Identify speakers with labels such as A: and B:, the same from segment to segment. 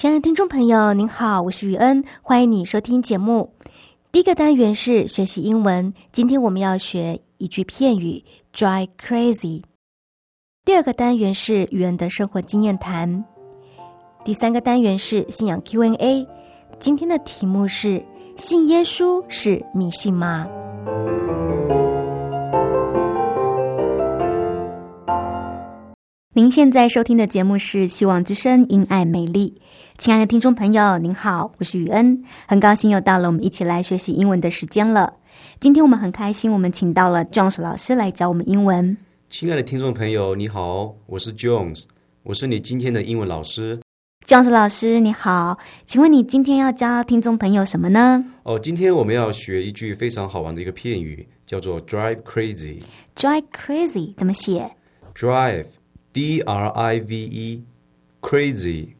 A: 亲爱的听众朋友，您好，我是雨恩，欢迎你收听节目。第一个单元是学习英文，今天我们要学一句片语 “dry crazy”。第二个单元是雨恩的生活经验谈。第三个单元是信仰 Q&A，今天的题目是：信耶稣是迷信吗？您现在收听的节目是《希望之声》，因爱美丽。亲爱的听众朋友，您好，我是雨恩，很高兴又到了我们一起来学习英文的时间了。今天我们很开心，我们请到了 Jones 老师来教我们英文。
B: 亲爱的听众朋友，你好，我是 Jones，我是你今天的英文老师。
A: Jones 老师你好，请问你今天要教听众朋友什么呢？
B: 哦，今天我们要学一句非常好玩的一个片语，叫做 “drive crazy”。
A: Drive crazy 怎么写
B: ？Drive，D R I V E，crazy。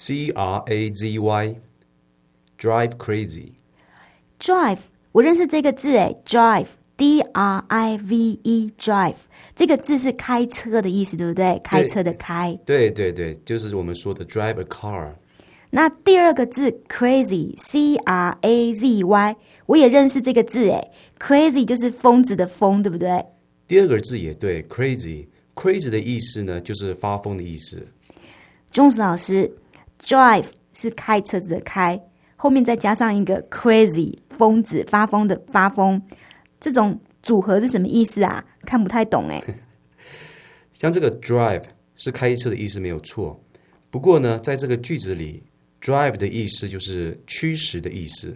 B: C R A Z Y，drive crazy。
A: Drive，我认识这个字诶 d r i v e D R I V E，drive 这个字是开车的意思，对不对？开车的开。
B: 对对对，就是我们说的 drive a car。
A: 那第二个字 crazy，C R A Z Y，我也认识这个字诶 crazy 就是疯子的疯，对不对？
B: 第二个字也对，crazy，crazy 的意思呢，就是发疯的意思。
A: 钟子老师。Drive 是开车子的开，后面再加上一个 crazy 疯子发疯的发疯，这种组合是什么意思啊？看不太懂哎。
B: 像这个 drive 是开车的意思没有错，不过呢，在这个句子里，drive 的意思就是驱使的意思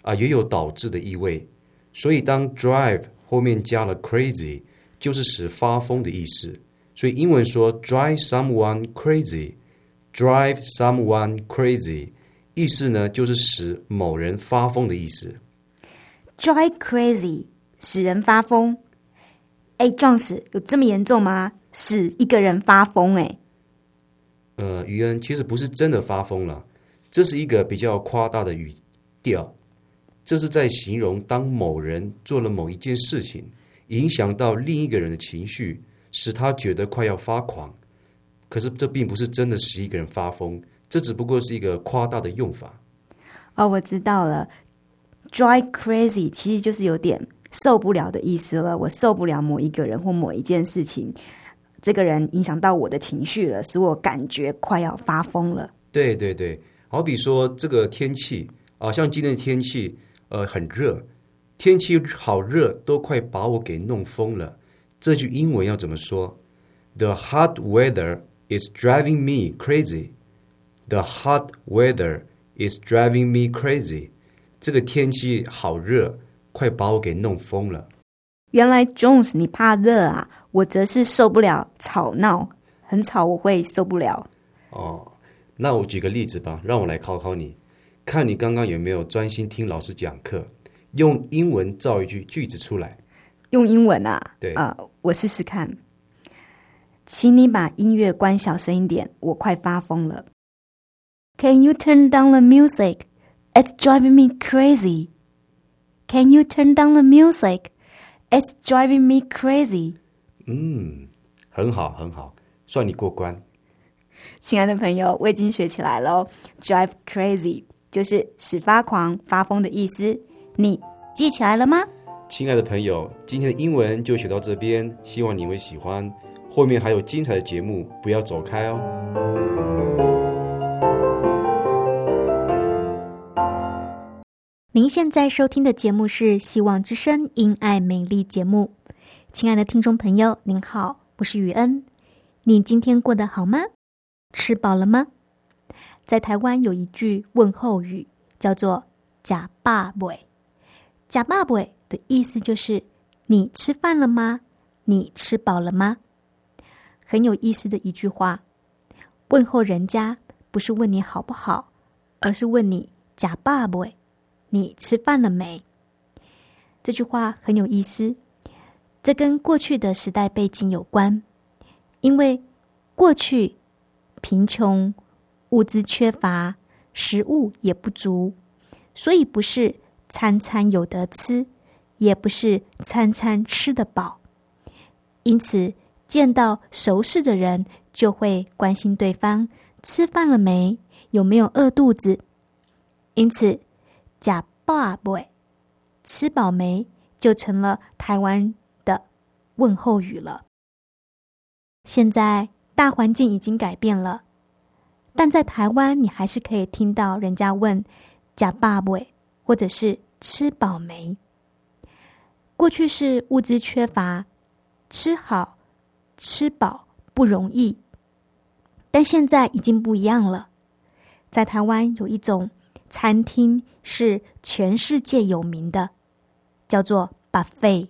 B: 啊，也有导致的意味。所以当 drive 后面加了 crazy，就是使发疯的意思。所以英文说 drive someone crazy。Drive someone crazy，意思呢就是使某人发疯的意思。
A: Drive crazy，使人发疯。哎，壮士有这么严重吗？使一个人发疯？哎，
B: 呃，于恩其实不是真的发疯了，这是一个比较夸大的语调。这是在形容当某人做了某一件事情，影响到另一个人的情绪，使他觉得快要发狂。可是这并不是真的使一个人发疯，这只不过是一个夸大的用法。
A: 哦，我知道了，drive crazy 其实就是有点受不了的意思了。我受不了某一个人或某一件事情，这个人影响到我的情绪了，使我感觉快要发疯了。
B: 对对对，好比说这个天气啊，像今天的天气，呃，很热，天气好热，都快把我给弄疯了。这句英文要怎么说？The hot weather. Is driving me crazy. The hot weather is driving me crazy. 这个天气好热，快把我给弄疯了。
A: 原来 Jones 你怕热啊，我则是受不了吵闹，很吵我会受不了。
B: 哦，那我举个例子吧，让我来考考你，看你刚刚有没有专心听老师讲课，用英文造一句句子出来。
A: 用英文啊？
B: 对
A: 啊、我试试看。请你把音乐关小声一点，我快发疯了。Can you turn down the music? It's driving me crazy. Can you turn down the music? It's driving me crazy.
B: 嗯，很好，很好，算你过关。
A: 亲爱的朋友，我已经学起来了哦。Drive crazy 就是使发狂、发疯的意思，你记起来了吗？
B: 亲爱的朋友，今天的英文就学到这边，希望你会喜欢。后面还有精彩的节目，不要走开哦。
A: 您现在收听的节目是《希望之声·因爱美丽》节目。亲爱的听众朋友，您好，我是雨恩。你今天过得好吗？吃饱了吗？在台湾有一句问候语，叫做“假爸尾”。假爸尾的意思就是你吃饭了吗？你吃饱了吗？很有意思的一句话。问候人家不是问你好不好，而是问你“假爸爸”，你吃饭了没？这句话很有意思。这跟过去的时代背景有关，因为过去贫穷、物资缺乏、食物也不足，所以不是餐餐有得吃，也不是餐餐吃得饱。因此，见到熟识的人，就会关心对方吃饭了没，有没有饿肚子。因此，假爸爸吃饱没，就成了台湾的。问候语了。现在大环境已经改变了，但在台湾，你还是可以听到人家问“假爸爸”或者是“吃饱没”。过去是物资缺乏，吃好吃饱不容易，但现在已经不一样了。在台湾有一种餐厅是全世界有名的，叫做 buffet。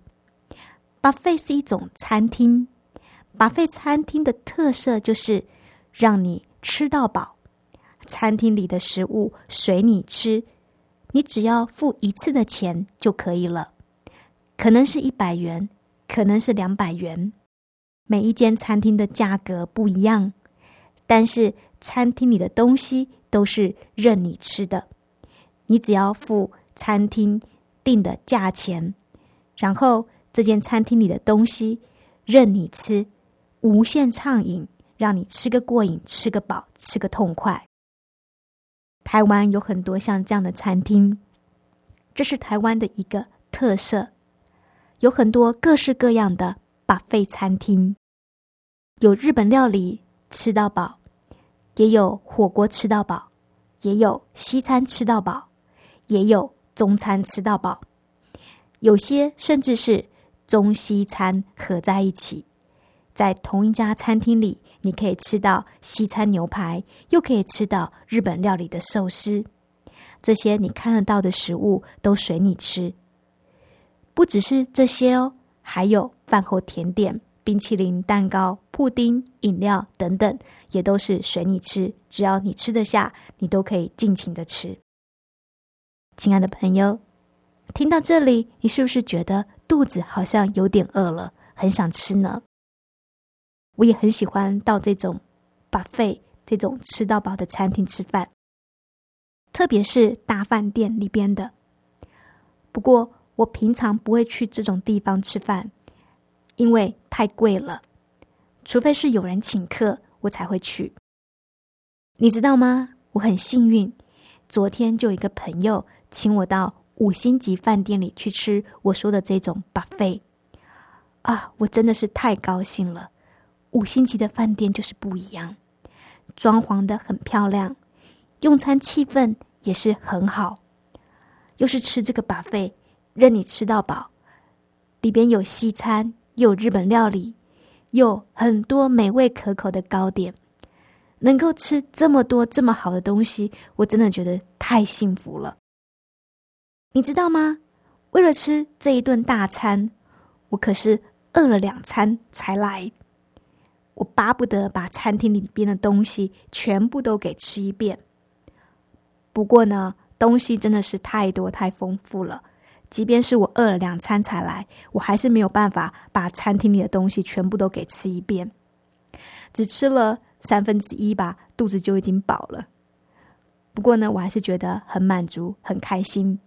A: buffet 是一种餐厅，，buffet 餐厅的特色就是让你吃到饱，餐厅里的食物随你吃，你只要付一次的钱就可以了，可能是一百元，可能是两百元，每一间餐厅的价格不一样，但是餐厅里的东西都是任你吃的，你只要付餐厅定的价钱，然后。这间餐厅里的东西任你吃，无限畅饮，让你吃个过瘾，吃个饱，吃个痛快。台湾有很多像这样的餐厅，这是台湾的一个特色。有很多各式各样的把费餐厅，有日本料理吃到饱，也有火锅吃到饱，也有西餐吃到饱，也有中餐吃到饱，有些甚至是。中西餐合在一起，在同一家餐厅里，你可以吃到西餐牛排，又可以吃到日本料理的寿司。这些你看得到的食物都随你吃。不只是这些哦，还有饭后甜点、冰淇淋、蛋糕、布丁、饮料等等，也都是随你吃。只要你吃得下，你都可以尽情的吃。亲爱的朋友，听到这里，你是不是觉得？肚子好像有点饿了，很想吃呢。我也很喜欢到这种把费这种吃到饱的餐厅吃饭，特别是大饭店里边的。不过我平常不会去这种地方吃饭，因为太贵了。除非是有人请客，我才会去。你知道吗？我很幸运，昨天就有一个朋友请我到。五星级饭店里去吃我说的这种 buffet 啊，我真的是太高兴了。五星级的饭店就是不一样，装潢的很漂亮，用餐气氛也是很好。又是吃这个 buffet，任你吃到饱，里边有西餐，有日本料理，有很多美味可口的糕点，能够吃这么多这么好的东西，我真的觉得太幸福了。你知道吗？为了吃这一顿大餐，我可是饿了两餐才来。我巴不得把餐厅里边的东西全部都给吃一遍。不过呢，东西真的是太多太丰富了，即便是我饿了两餐才来，我还是没有办法把餐厅里的东西全部都给吃一遍。只吃了三分之一吧，肚子就已经饱了。不过呢，我还是觉得很满足，很开心。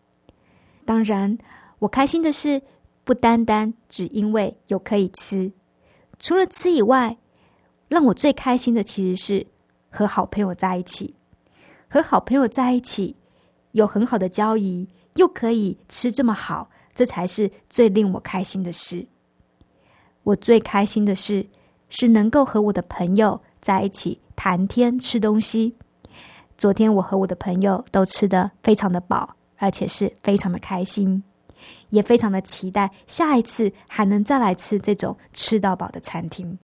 A: 当然，我开心的是不单单只因为有可以吃，除了吃以外，让我最开心的其实是和好朋友在一起。和好朋友在一起，有很好的交谊，又可以吃这么好，这才是最令我开心的事。我最开心的事是能够和我的朋友在一起谈天吃东西。昨天我和我的朋友都吃得非常的饱，而且是非常的开心，也非常的期待下一次还能再来吃这种吃到饱的餐厅。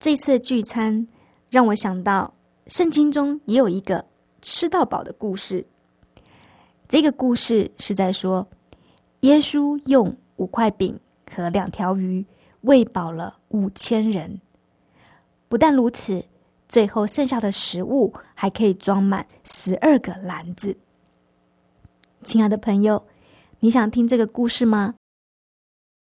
A: 这次聚餐让我想到圣经中也有一个吃到饱的故事。这个故事是在说，耶稣用五块饼和两条鱼喂饱了五千人。不但如此，最后剩下的食物还可以装满十二个篮子。亲爱的朋友，你想听这个故事吗？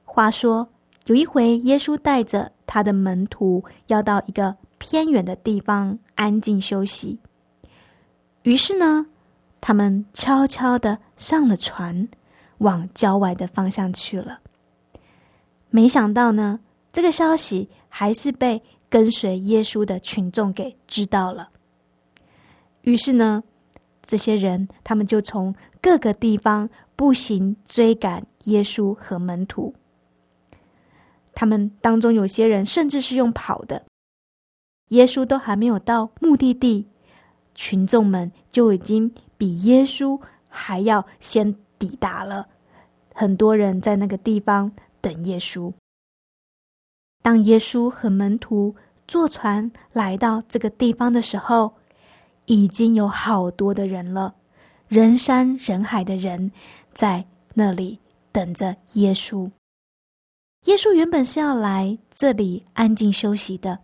A: 话说，有一回，耶稣带着他的门徒要到一个偏远的地方安静休息。于是呢？他们悄悄的上了船，往郊外的方向去了。没想到呢，这个消息还是被跟随耶稣的群众给知道了。于是呢，这些人他们就从各个地方步行追赶耶稣和门徒。他们当中有些人甚至是用跑的。耶稣都还没有到目的地，群众们就已经。比耶稣还要先抵达了，很多人在那个地方等耶稣。当耶稣和门徒坐船来到这个地方的时候，已经有好多的人了，人山人海的人在那里等着耶稣。耶稣原本是要来这里安静休息的，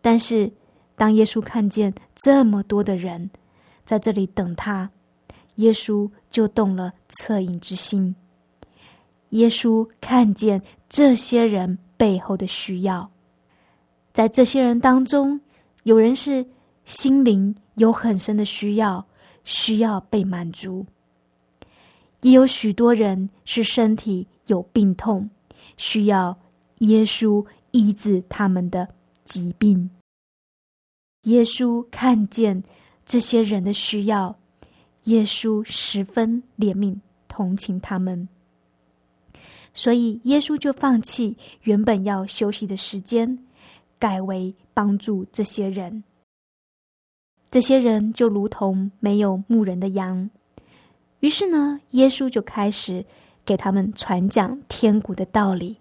A: 但是当耶稣看见这么多的人，在这里等他，耶稣就动了恻隐之心。耶稣看见这些人背后的需要，在这些人当中，有人是心灵有很深的需要，需要被满足；也有许多人是身体有病痛，需要耶稣医治他们的疾病。耶稣看见。这些人的需要，耶稣十分怜悯同情他们，所以耶稣就放弃原本要休息的时间，改为帮助这些人。这些人就如同没有牧人的羊，于是呢，耶稣就开始给他们传讲天国的道理。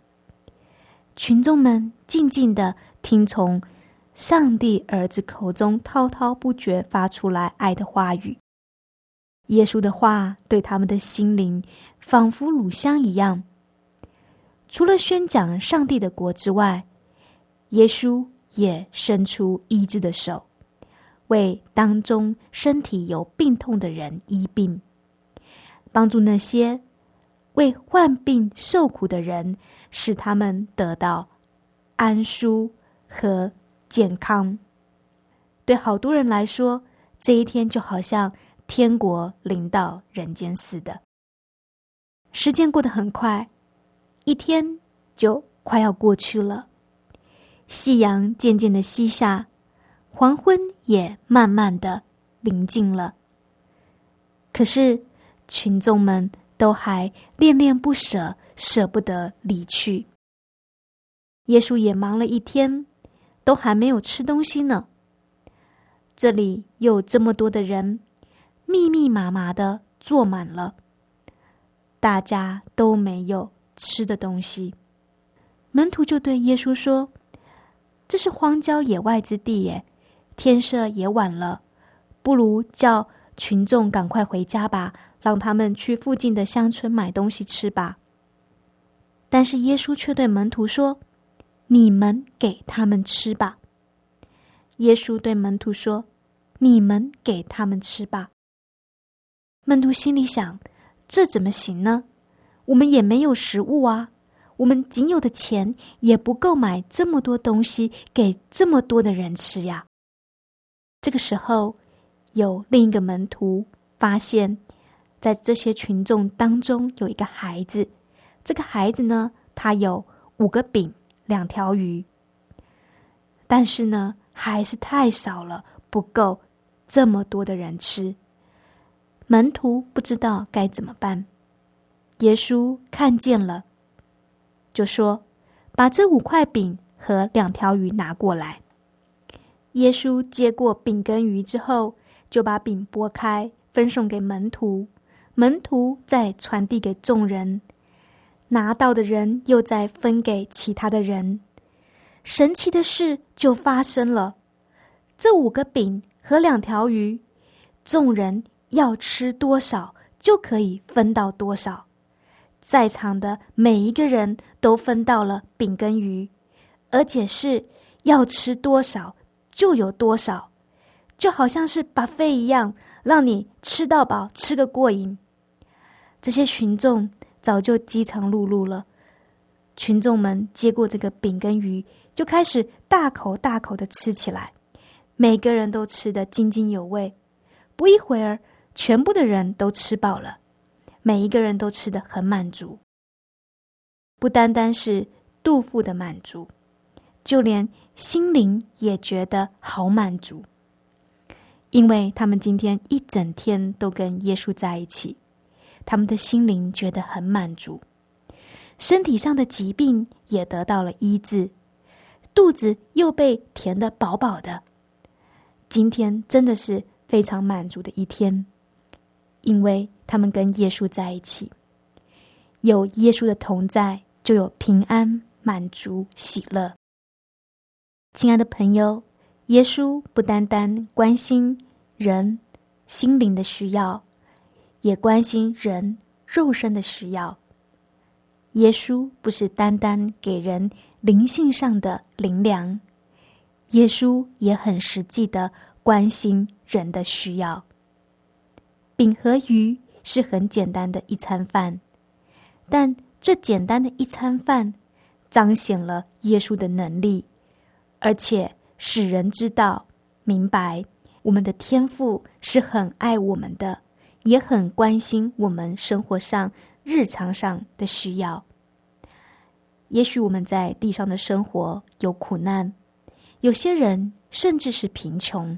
A: 群众们静静的听从。上帝儿子口中滔滔不绝发出来爱的话语，耶稣的话对他们的心灵仿佛乳香一样。除了宣讲上帝的国之外，耶稣也伸出医治的手，为当中身体有病痛的人医病，帮助那些为患病受苦的人，使他们得到安舒和。健康，对好多人来说，这一天就好像天国临到人间似的。时间过得很快，一天就快要过去了。夕阳渐渐的西下，黄昏也慢慢的临近了。可是群众们都还恋恋不舍，舍不得离去。耶稣也忙了一天。都还没有吃东西呢。这里有这么多的人，密密麻麻的坐满了，大家都没有吃的东西。门徒就对耶稣说：“这是荒郊野外之地耶，天色也晚了，不如叫群众赶快回家吧，让他们去附近的乡村买东西吃吧。”但是耶稣却对门徒说。你们给他们吃吧。耶稣对门徒说：“你们给他们吃吧。”门徒心里想：“这怎么行呢？我们也没有食物啊，我们仅有的钱也不够买这么多东西给这么多的人吃呀。”这个时候，有另一个门徒发现，在这些群众当中有一个孩子。这个孩子呢，他有五个饼。两条鱼，但是呢，还是太少了，不够这么多的人吃。门徒不知道该怎么办，耶稣看见了，就说：“把这五块饼和两条鱼拿过来。”耶稣接过饼跟鱼之后，就把饼拨开，分送给门徒，门徒再传递给众人，拿到的人又再分给其他的人。神奇的事就发生了，这五个饼和两条鱼，众人要吃多少就可以分到多少，在场的每一个人都分到了饼跟鱼，而且是要吃多少。就有多少，就好像是把肺一样，让你吃到饱，吃个过瘾。这些群众早就饥肠辘辘了，群众们接过这个饼跟鱼，就开始大口大口的吃起来，每个人都吃得津津有味。不一会儿，全部的人都吃饱了，每一个人都吃得很满足，不单单是肚腹的满足，就连。心灵也觉得好满足，因为他们今天一整天都跟耶稣在一起，他们的心灵觉得很满足，身体上的疾病也得到了医治，肚子又被填得饱饱的。今天真的是非常满足的一天，因为他们跟耶稣在一起，有耶稣的同在，就有平安、满足、喜乐。亲爱的朋友，耶稣不单单关心人心灵的需要，也关心人肉身的需要。耶稣不是单单给人灵性上的灵粮，耶稣也很实际的关心人的需要。饼和鱼是很简单的一餐饭，但这简单的一餐饭彰显了耶稣的能力。而且使人知道、明白，我们的天父是很爱我们的，也很关心我们生活上、日常上的需要。也许我们在地上的生活有苦难，有些人甚至是贫穷，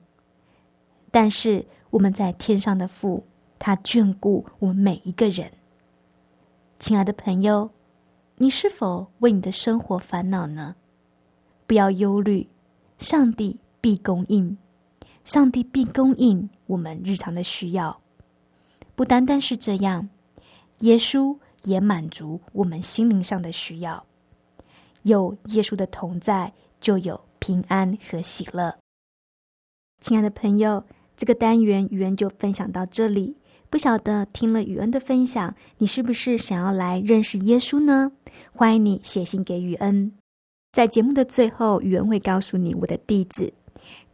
A: 但是我们在天上的父，他眷顾我们每一个人。亲爱的朋友，你是否为你的生活烦恼呢？不要忧虑，上帝必供应，上帝必供应我们日常的需要。不单单是这样，耶稣也满足我们心灵上的需要。有耶稣的同在，就有平安和喜乐。亲爱的朋友，这个单元语恩就分享到这里。不晓得听了雨恩的分享，你是不是想要来认识耶稣呢？欢迎你写信给雨恩。在节目的最后，宇恩会告诉你我的地址。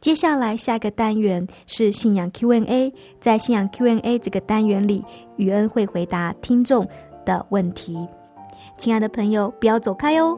A: 接下来下一个单元是信仰 Q&A，在信仰 Q&A 这个单元里，宇恩会回答听众的问题。亲爱的朋友，不要走开哦！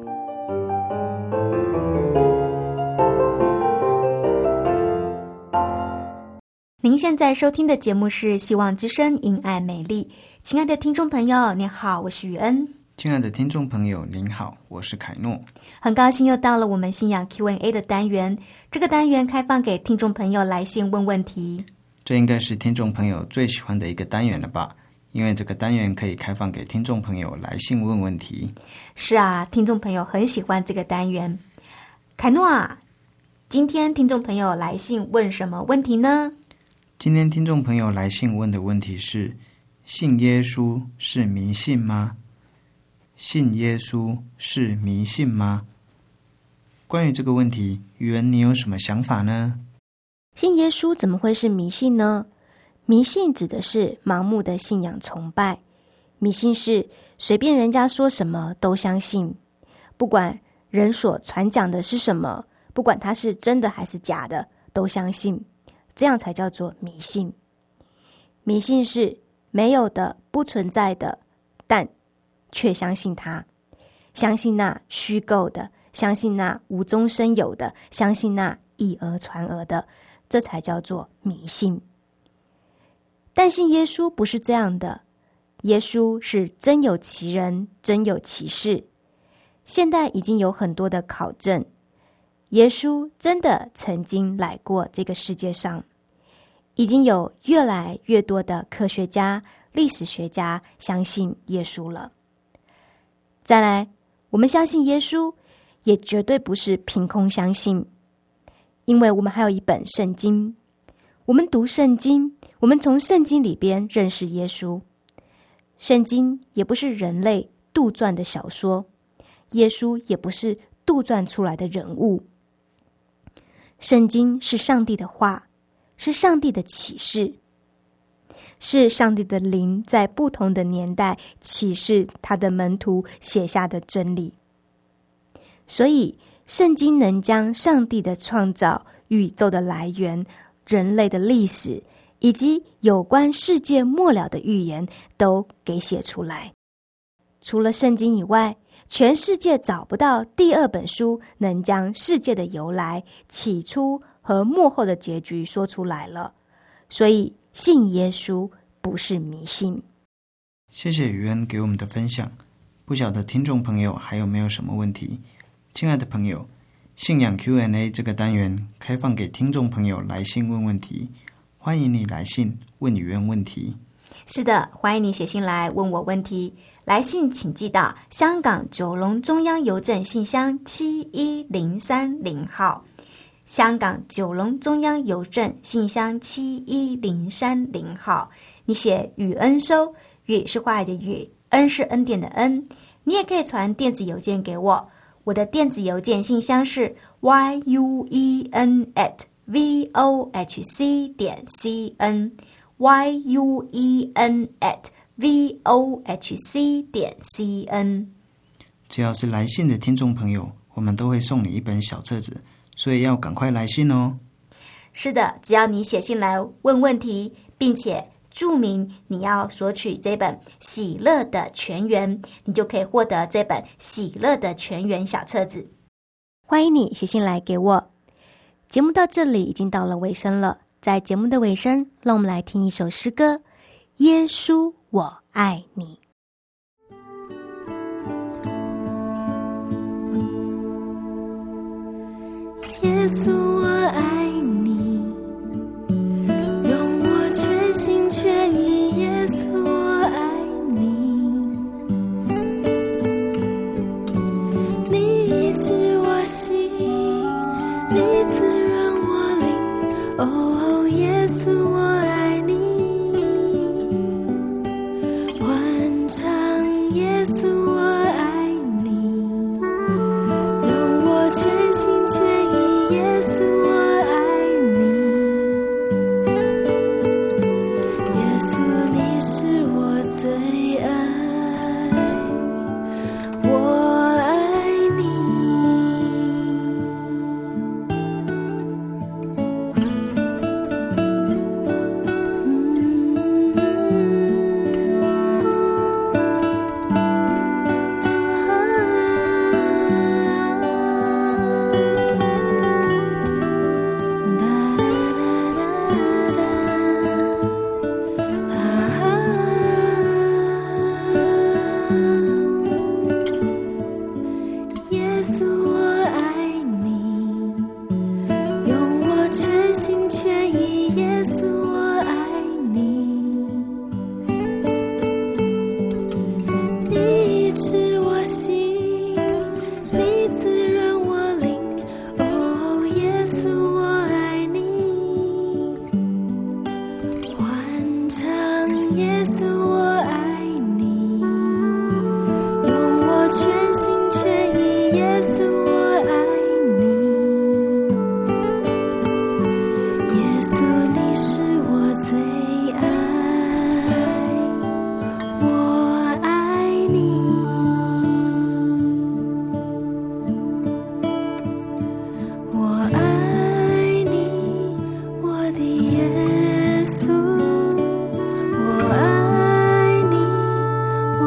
A: 您现在收听的节目是《希望之声·因爱美丽》。亲爱的听众朋友，你好，我是宇恩。
C: 亲爱的听众朋友，您好，我是凯诺。
A: 很高兴又到了我们信仰 Q&A 的单元。这个单元开放给听众朋友来信问问题。
C: 这应该是听众朋友最喜欢的一个单元了吧？因为这个单元可以开放给听众朋友来信问问题。
A: 是啊，听众朋友很喜欢这个单元。凯诺啊，今天听众朋友来信问什么问题呢？
C: 今天听众朋友来信问的问题是：信耶稣是迷信吗？信耶稣是迷信吗？关于这个问题，宇文，你有什么想法呢？
A: 信耶稣怎么会是迷信呢？迷信指的是盲目的信仰崇拜，迷信是随便人家说什么都相信，不管人所传讲的是什么，不管它是真的还是假的，都相信，这样才叫做迷信。迷信是没有的、不存在的，却相信他，相信那虚构的，相信那无中生有的，相信那以讹传讹的，这才叫做迷信。但信耶稣不是这样的，耶稣是真有其人，真有其事。现在已经有很多的考证，耶稣真的曾经来过这个世界上，已经有越来越多的科学家。
D: 历史学家相信耶稣了。再来，我们相信耶稣，也绝对不是凭空相信，因为我们还有一本圣经。我们读圣经，我们从圣经里边认识耶稣。圣经也不是人类杜撰的小说，耶稣也不是杜撰出来的人物。圣经是上帝的话，是上帝的启示，是上帝的灵在不同的年代启示他的门徒写下的真理。所以，圣经能将上帝的创造、宇宙的来源、人类的历史。以及有关世界末了的预言都给写出来。除了圣经以外，全世界找不到第二本书能将世界的由来、起初和幕后的结局说出来了。所以，信耶稣不是迷信。
C: 谢谢于恩给我们的分享。不晓得听众朋友还有没有什么问题？亲爱的朋友，信仰 Q&A 这个单元开放给听众朋友来信问问题。欢迎你来信问语恩问题。
D: 是的，欢迎你写信来问我问题。来信请寄到香港九龙中央邮政信箱七一零三零号。香港九龙中央邮政信箱七一零三零号。你写雨恩收，雨是坏的雨，恩是恩典的恩。你也可以传电子邮件给我，我的电子邮件信箱是 y u e n at。v o h c 点 c n y u e n at v o h c 点 c n，
C: 只要是来信的听众朋友，我们都会送你一本小册子，所以要赶快来信哦。
D: 是的，只要你写信来问问题，并且注明你要索取这本《喜乐的全员》，你就可以获得这本《喜乐的全员》小册子。欢迎你写信来给我。节目到这里已经到了尾声了，在节目的尾声，让我们来听一首诗歌《耶稣，我爱你》。
E: 灵。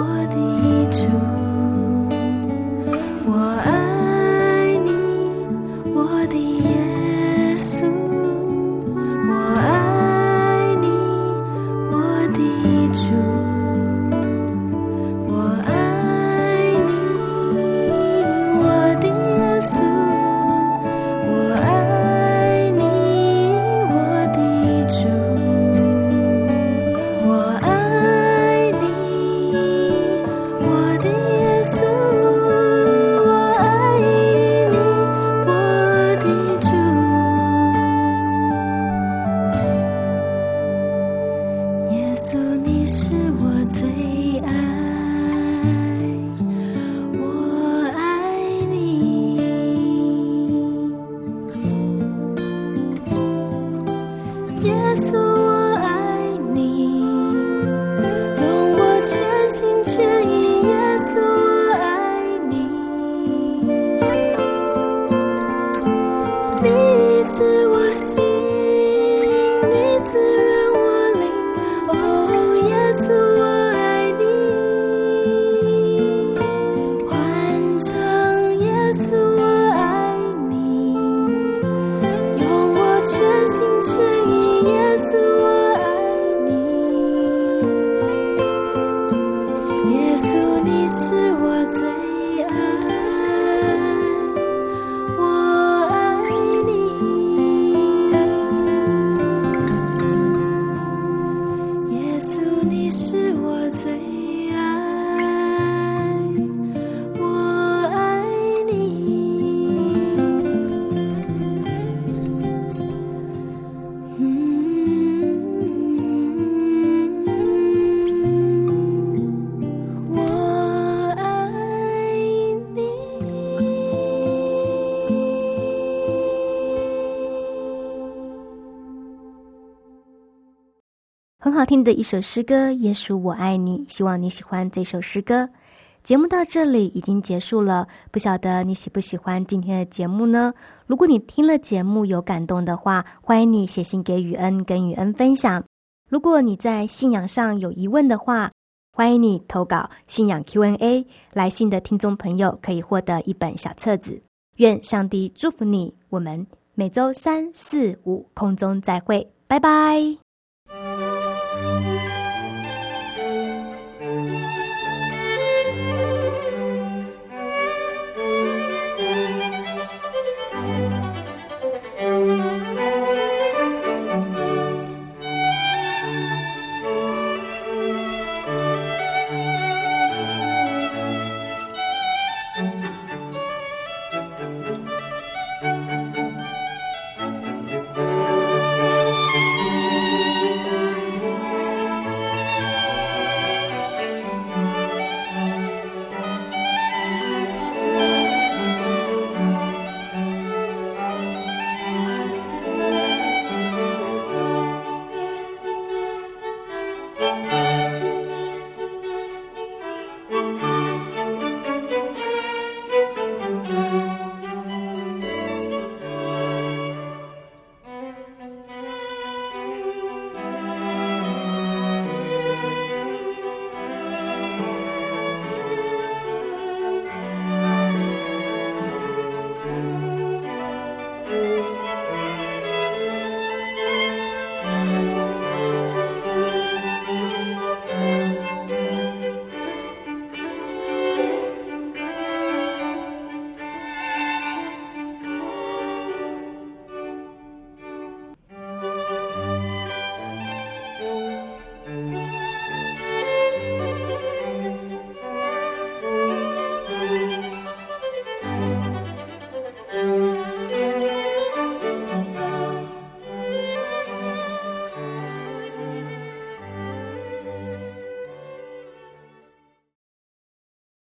E: 我的一株。耶稣
D: 听的一首诗歌《耶稣我爱你》，希望你喜欢这首诗歌。节目到这里已经结束了，不晓得你喜不喜欢今天的节目呢？如果你听了节目有感动的话，欢迎你写信给雨恩，跟雨恩分享。如果你在信仰上有疑问的话，欢迎你投稿信仰 Q&A。来信的听众朋友可以获得一本小册子。愿上帝祝福你，我们每周三四五空中再会，拜拜。